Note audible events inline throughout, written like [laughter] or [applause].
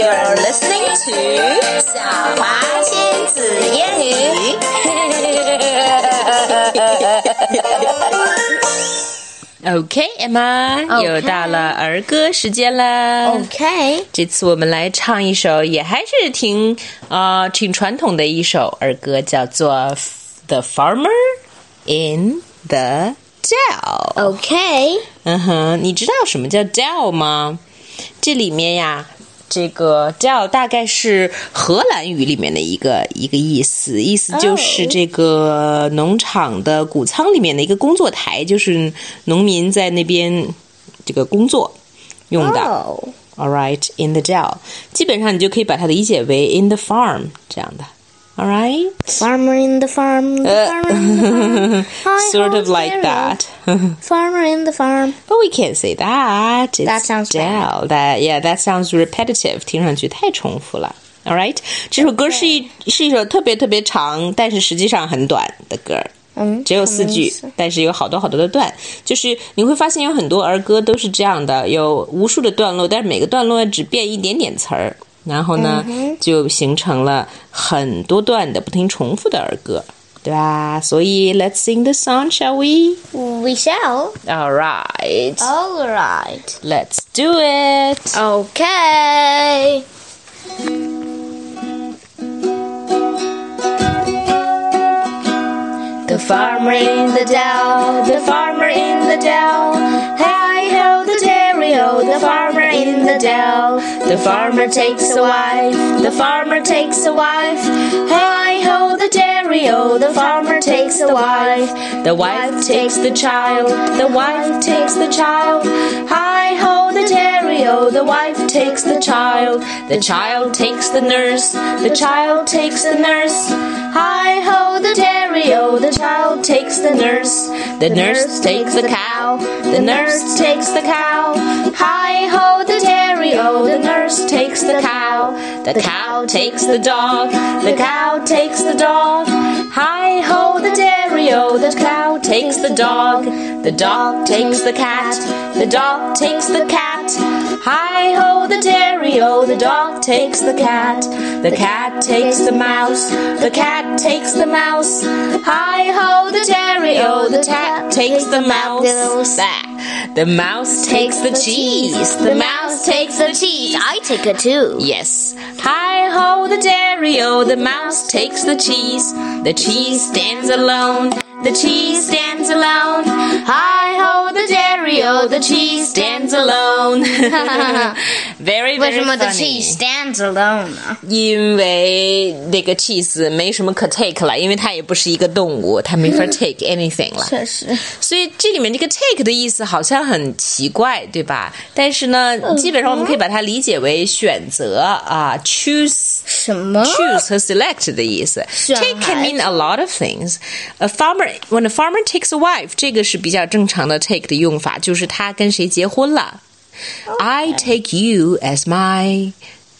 You're listening to 小华亲子英语。[laughs] OK，Emma，、OK 又到了儿歌时间了。OK，这次我们来唱一首，也还是挺啊、呃挺传统的一首儿歌，叫做《The Farmer in the Dell》。OK，嗯哼，你知道什么叫 dell 吗？这里面呀，这个 dell 大概是荷兰语里面的一个一个意思，意思就是哦这个农场的谷仓里面的一个工作台，就是农民在那边这个工作用的。哦 All right, in the dell，基本上你就可以把它理解为 in the farm 这样的。All right, Farmer in the farm, the farmer in the farm. Hi, [laughs] sort of ho, like Sarah. that. [laughs] Farmer in the farm. But we can't say that. It's That sounds Dell. That yeah, that sounds repetitive. 听上去太重复了。All right，这首歌是一是一首特别特别长，但是实际上很短的歌。嗯，只有四句什么意思，但是有好多好多的段，就是你会发现有很多儿歌都是这样的，有无数的段落，但是每个段落只变一点点词儿， 然后呢，就形成了很多段的不停重复的儿歌，对吧？所以 Let's sing the song, shall we? We shall. All right, All right. let's do it. Okay. The farmer in the dell, the farmer in the dell. The farmer in the dell. The farmer takes a wife, the farmer takes a wife. Hi ho, the dairy o, the farmer takes a wife. The wife takes the child, the wife takes the child. Hi ho, the the wife takes the child. The child takes the nurse, the child takes the nurse. Hi ho, the dairy o, the child takes the nurse. The nurse takes the cow, the nurse takes the cow. Hi ho, the dairy o, the nurse takes the cow. The cow takes the dog, the cow takes the dog. Hi ho, the dairy the cow takes the dog. The dog takes the cat, the dog takes the cat. Hi ho, the dairy o, the dog takes the cat. The cat takes the mouse, the cat takes the mouse. Hi ho, the dairy o, the cat takes the mouse. Bah. The mouse takes the cheese, the mouse takes the cheese. I take it too. Yes. Hi ho, the dairy o, the mouse takes the cheese. The cheese stands alone. The cheese stands alone. Hi ho, the dairy o, the cheese stands alone. [laughs] [laughs] very 为 very 什么 the funny. cheese stands alone 呢？因为那个 cheese 没什么可 take [laughs] 了，因为它也不是一个动物，它没法 take anything 了。确实，所以这里面这个 take 的意思好像很奇怪，对吧？但是呢，基本上我们可以把它理解为选择啊，choose。什么 choose 和 select 的意思。选 Take can 孩 mean a lot of things. A farmer when a farmer takes a wife，这个是比较正常的 take 的用法，就是他跟谁结婚了。 I take you as my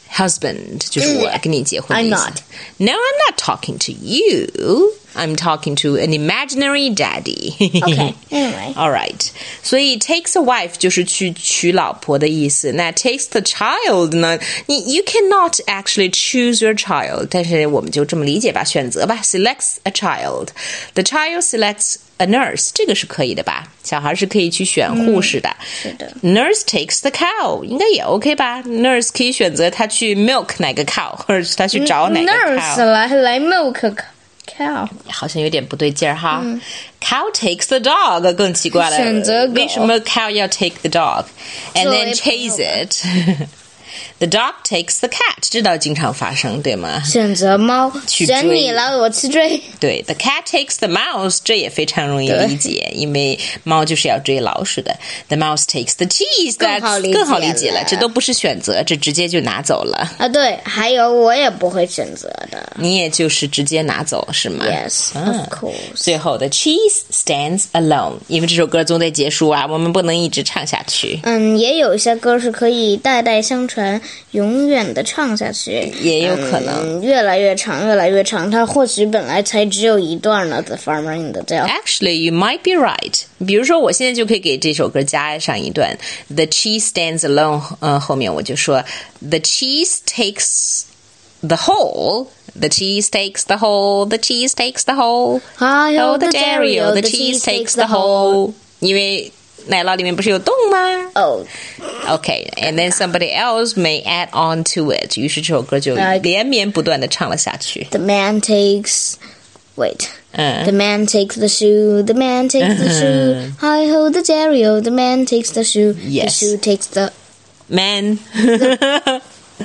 husband，就是我跟你结婚的意思。 I'm not. No, I'm not talking to you. I'm talking to an imaginary daddy. [laughs] Okay, anyway. All right. 所以 takes a wife 就是去娶老婆的意思。那 takes the child 呢？你 you cannot actually choose your child，但是我们就这么理解吧，选择吧。Selects a child. The child selects a nurse，这个是可以的吧？小孩是可以去选护士的。是的 Nurse takes the cow，应该也 OK 吧？Nurse 可以选择他去 milk 哪个 cow，或者是他去找哪个 nurse cow。来来 milk cow，好像有点不对劲儿哈。Cow takes the dog 更奇怪了，选择狗为什么 cow 要 take the dog，and 作 then 为 chase 朋 [laughs] 友 it？The dog takes the cat，这倒经常发生，对吗？选择猫，去选你了，我去追。对，the cat takes the mouse，这也非常容易理解，因为猫就是要追老鼠的。The mouse takes the cheese，更好理解更好理解了了，这都不是选择，这直接就拿走了。啊，对，还有我也不会选择的。你也就是直接拿走是吗 Yes, 嗯 of course. 最后的 cheese stands alone，因为这首歌总得结束啊，我们不能一直唱下去。嗯，也有一些歌是可以代代相传船永远的唱下去，也有可能嗯越来越长，越来越长。它或许本来才只有一段呢。The farmer in the dell。 Actually, you might be right. 比如说，我现在就可以给这首歌加上一段 "The cheese stands alone"，呃，后面我就说 "The cheese takes the whole." The cheese takes the whole. The cheese takes the whole. Hi Oh, ho the the dairy, dairy, oh, the the cheese cheese takes takes the the whole. 因为 奶酪里面不是有洞吗？哦 Okay, and then somebody else may add on to it. 于是这首歌就 Like- 连绵不断的唱了下去。 The man takes. Wait. 嗯 The man takes the shoe. The man takes the shoe. Hi ho the dairy, oh, the man takes the shoe. Yes. The shoe takes the. Man.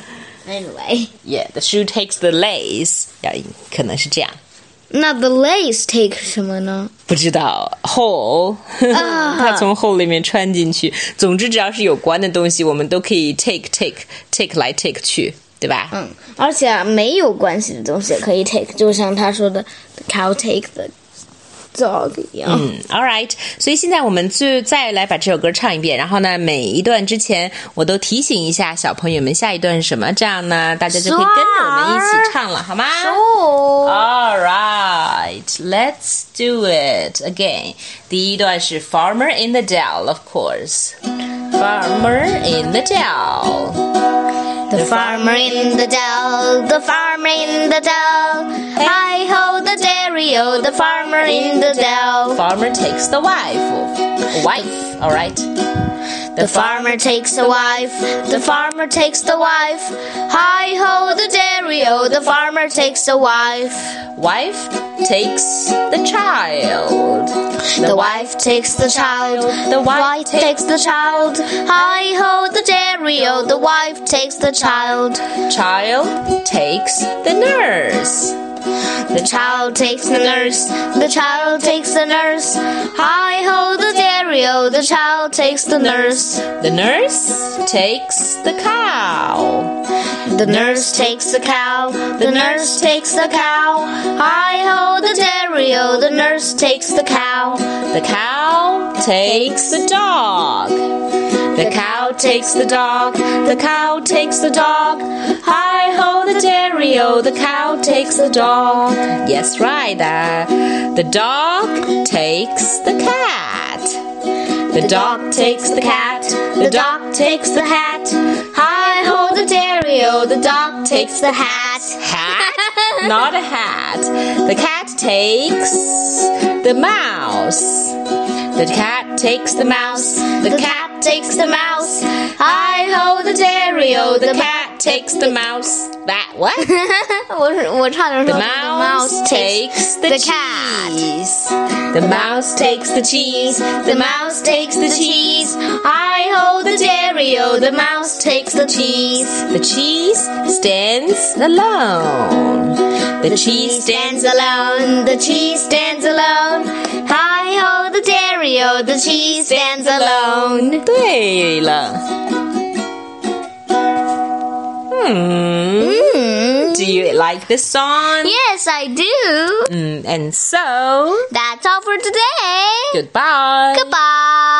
[laughs] Anyway. yeah, the shoe takes the lace. 呀，可能是这样。 那 the lace take 什么呢？不知道 hole，[laughs] 它从 hole 里面穿进去。总之，只要是有关的东西，我们都可以 take take take 来 take 去，对吧？嗯，而且啊，没有关系的东西也可以 take，就像他说的 cow take the dog 一样。嗯，All right，所以现在我们就再来把这首歌唱一遍，然后呢，每一段之前我都提醒一下小朋友们下一段是什么，这样呢，大家就可以跟着我们一起唱了，好吗？哦， All right, let's do it again. 第一段是 Farmer in the Dell, of course. Farmer in the Dell. The farmer in the dell, the farmer in the dell. Hi ho the dairy, oh, the farmer in the dell. Farmer takes the wife. Wife, all right. The farmer takes a wife, the farmer takes the wife. Hi ho the dairy, oh, the farmer takes a wife. Wife takes the child. The wife takes the child, The the wife wife takes the child. Hi ho the dairy, oh, the wife takes the child. Child takes the nurse. The child takes the nurse, the child takes the nurse. Hi ho the dairy, oh, the child takes the nurse. The nurse takes the cow. The nurse takes the cow, the nurse takes the cow. Hi ho the dairy, oh, the nurse takes the cow. The cow takes the dog. The cow takes the dog. The cow takes the dog. Hi the dairy o. The cow takes the dog. Yes, right. Uh, the dog takes the cat. The dog takes the cat. The dog takes the hat. Hi ho the dairy o. The dog takes the hat. Hat? [laughs] Not a hat. The cat takes the mouse. The cat takes the mouse. The cat takes the mouse. Hi ho the dairy o. The cat takes the mouse. That what? [laughs] 我是我差点说 The the mouse takes the, the cheese. The mouse takes the cheese. The mouse takes the cheese. Hi ho the dairy o. The mouse takes the cheese. The cheese stands alone. The cheese stands alone. The cheese stands alone. Hi ho the. The cheese stands alone. 对了。Hmm. Do you like this song? Yes, I do. Mm, and so, That's all for today. goodbye. Goodbye.